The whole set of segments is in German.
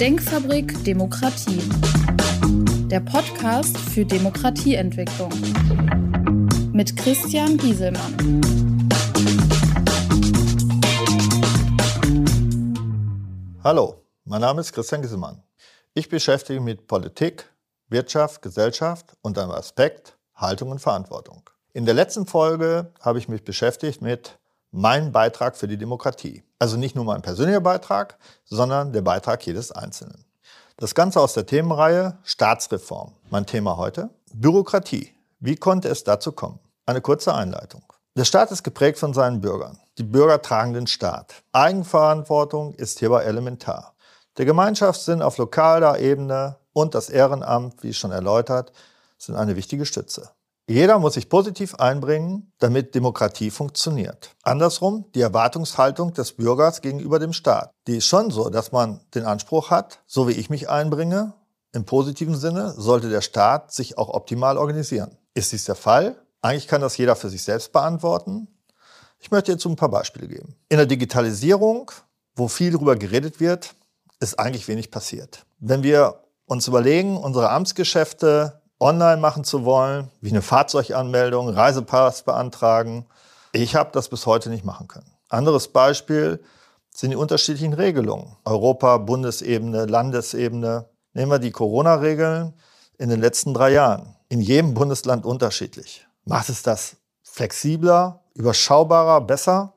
Denkfabrik Demokratie. Der Podcast für Demokratieentwicklung. Mit Christian Gieselmann. Hallo, mein Name ist Christian Gieselmann. Ich beschäftige mich mit Politik, Wirtschaft, Gesellschaft und einem Aspekt Haltung und Verantwortung. In der letzten Folge habe ich mich beschäftigt mit meinem Beitrag für die Demokratie. Also nicht nur mein persönlicher Beitrag, sondern der Beitrag jedes Einzelnen. Das Ganze aus der Themenreihe Staatsreform. Mein Thema heute Bürokratie. Wie konnte es dazu kommen? Eine kurze Einleitung. Der Staat ist geprägt von seinen Bürgern. Die Bürger tragen den Staat. Eigenverantwortung ist hierbei elementar. Der Gemeinschaftssinn auf lokaler Ebene und das Ehrenamt, wie schon erläutert, sind eine wichtige Stütze. Jeder muss sich positiv einbringen, damit Demokratie funktioniert. Andersrum, die Erwartungshaltung des Bürgers gegenüber dem Staat. Die ist schon so, dass man den Anspruch hat, so wie ich mich einbringe, im positiven Sinne sollte der Staat sich auch optimal organisieren. Ist dies der Fall? Eigentlich kann das jeder für sich selbst beantworten. Ich möchte jetzt ein paar Beispiele geben. In der Digitalisierung, wo viel darüber geredet wird, ist eigentlich wenig passiert. Wenn wir uns überlegen, unsere Amtsgeschäfte online machen zu wollen, wie eine Fahrzeuganmeldung, Reisepass beantragen. Ich habe das bis heute nicht machen können. Anderes Beispiel sind die unterschiedlichen Regelungen. Europa, Bundesebene, Landesebene. Nehmen wir die Corona-Regeln in den letzten drei Jahren. In jedem Bundesland unterschiedlich. Macht es das flexibler, überschaubarer, besser?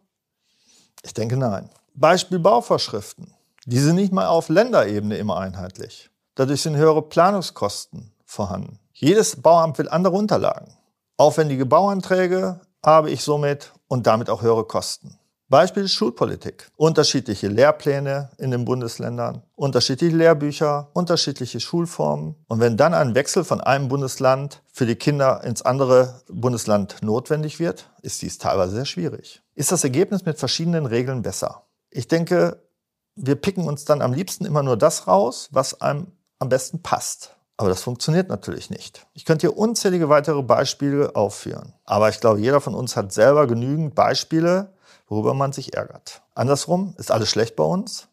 Ich denke nein. Beispiel Bauvorschriften. Die sind nicht mal auf Länderebene immer einheitlich. Dadurch sind höhere Planungskosten vorhanden. Jedes Bauamt will andere Unterlagen. Aufwendige Bauanträge habe ich somit und damit auch höhere Kosten. Beispiel Schulpolitik. Unterschiedliche Lehrpläne in den Bundesländern, unterschiedliche Lehrbücher, unterschiedliche Schulformen. Und wenn dann ein Wechsel von einem Bundesland für die Kinder ins andere Bundesland notwendig wird, ist dies teilweise sehr schwierig. Ist das Ergebnis mit verschiedenen Regeln besser? Ich denke, wir picken uns dann am liebsten immer nur das raus, was einem am besten passt. Aber das funktioniert natürlich nicht. Ich könnte hier unzählige weitere Beispiele aufführen. Aber ich glaube, jeder von uns hat selber genügend Beispiele, worüber man sich ärgert. Andersrum, ist alles schlecht bei uns?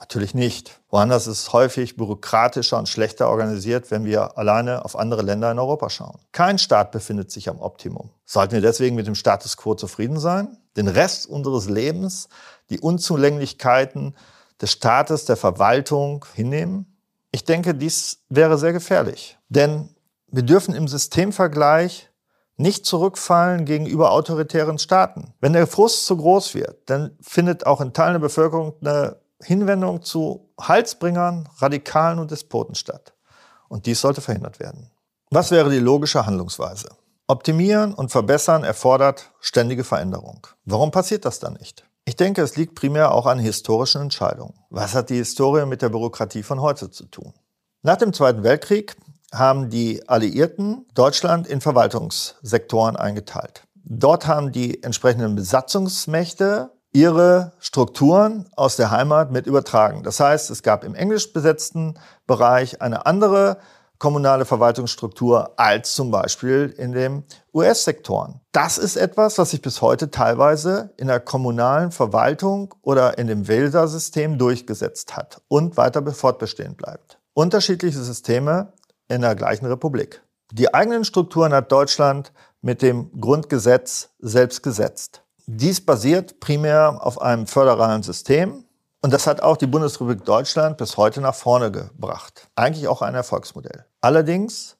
Natürlich nicht. Woanders ist es häufig bürokratischer und schlechter organisiert, wenn wir alleine auf andere Länder in Europa schauen. Kein Staat befindet sich am Optimum. Sollten wir deswegen mit dem Status quo zufrieden sein? Den Rest unseres Lebens, die Unzulänglichkeiten des Staates, der Verwaltung hinnehmen? Ich denke, dies wäre sehr gefährlich. Denn wir dürfen im Systemvergleich nicht zurückfallen gegenüber autoritären Staaten. Wenn der Frust zu groß wird, dann findet auch in Teilen der Bevölkerung eine Hinwendung zu Halsbringern, Radikalen und Despoten statt. Und dies sollte verhindert werden. Was wäre die logische Handlungsweise? Optimieren und verbessern erfordert ständige Veränderung. Warum passiert das dann nicht? Ich denke, es liegt primär auch an historischen Entscheidungen. Was hat die Historie mit der Bürokratie von heute zu tun? Nach dem Zweiten Weltkrieg haben die Alliierten Deutschland in Verwaltungssektoren eingeteilt. Dort haben die entsprechenden Besatzungsmächte ihre Strukturen aus der Heimat mit übertragen. Das heißt, es gab im englisch besetzten Bereich eine andere kommunale Verwaltungsstruktur als zum Beispiel in dem US-Sektoren. Das ist etwas, was sich bis heute teilweise in der kommunalen Verwaltung oder in dem Wählersystem durchgesetzt hat und weiter fortbestehen bleibt. Unterschiedliche Systeme in der gleichen Republik. Die eigenen Strukturen hat Deutschland mit dem Grundgesetz selbst gesetzt. Dies basiert primär auf einem föderalen System, und das hat auch die Bundesrepublik Deutschland bis heute nach vorne gebracht. Eigentlich auch ein Erfolgsmodell. Allerdings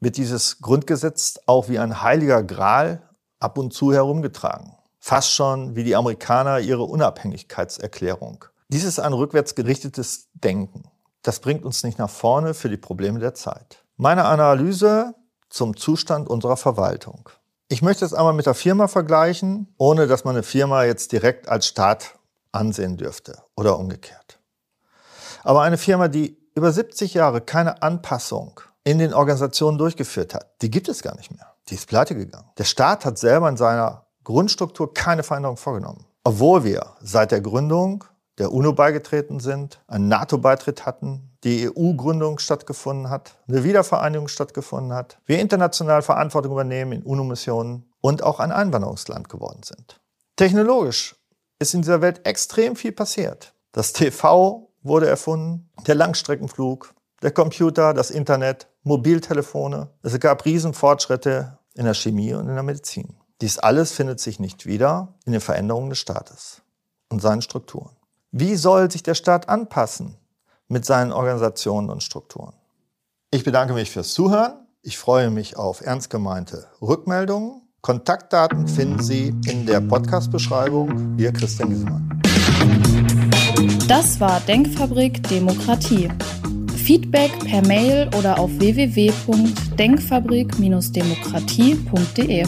wird dieses Grundgesetz auch wie ein heiliger Gral ab und zu herumgetragen. Fast schon wie die Amerikaner ihre Unabhängigkeitserklärung. Dies ist ein rückwärts gerichtetes Denken. Das bringt uns nicht nach vorne für die Probleme der Zeit. Meine Analyse zum Zustand unserer Verwaltung. Ich möchte es einmal mit der Firma vergleichen, ohne dass man eine Firma jetzt direkt als Staat ansehen dürfte oder umgekehrt. Aber eine Firma, die über 70 Jahre keine Anpassung in den Organisationen durchgeführt hat, die gibt es gar nicht mehr. Die ist pleite gegangen. Der Staat hat selber in seiner Grundstruktur keine Veränderung vorgenommen. Obwohl wir seit der Gründung der UNO beigetreten sind, einen NATO-Beitritt hatten, die EU-Gründung stattgefunden hat, eine Wiedervereinigung stattgefunden hat, wir international Verantwortung übernehmen in UNO-Missionen und auch ein Einwanderungsland geworden sind. Technologisch ist in dieser Welt extrem viel passiert. Das TV wurde erfunden, der Langstreckenflug, der Computer, das Internet, Mobiltelefone. Es gab Riesenfortschritte in der Chemie und in der Medizin. Dies alles findet sich nicht wieder in den Veränderungen des Staates und seinen Strukturen. Wie soll sich der Staat anpassen mit seinen Organisationen und Strukturen? Ich bedanke mich fürs Zuhören. Ich freue mich auf ernst gemeinte Rückmeldungen. Kontaktdaten finden Sie in der Podcast-Beschreibung. Ihr Christian Giesemann. Das war Denkfabrik Demokratie. Feedback per Mail oder auf www.denkfabrik-demokratie.de.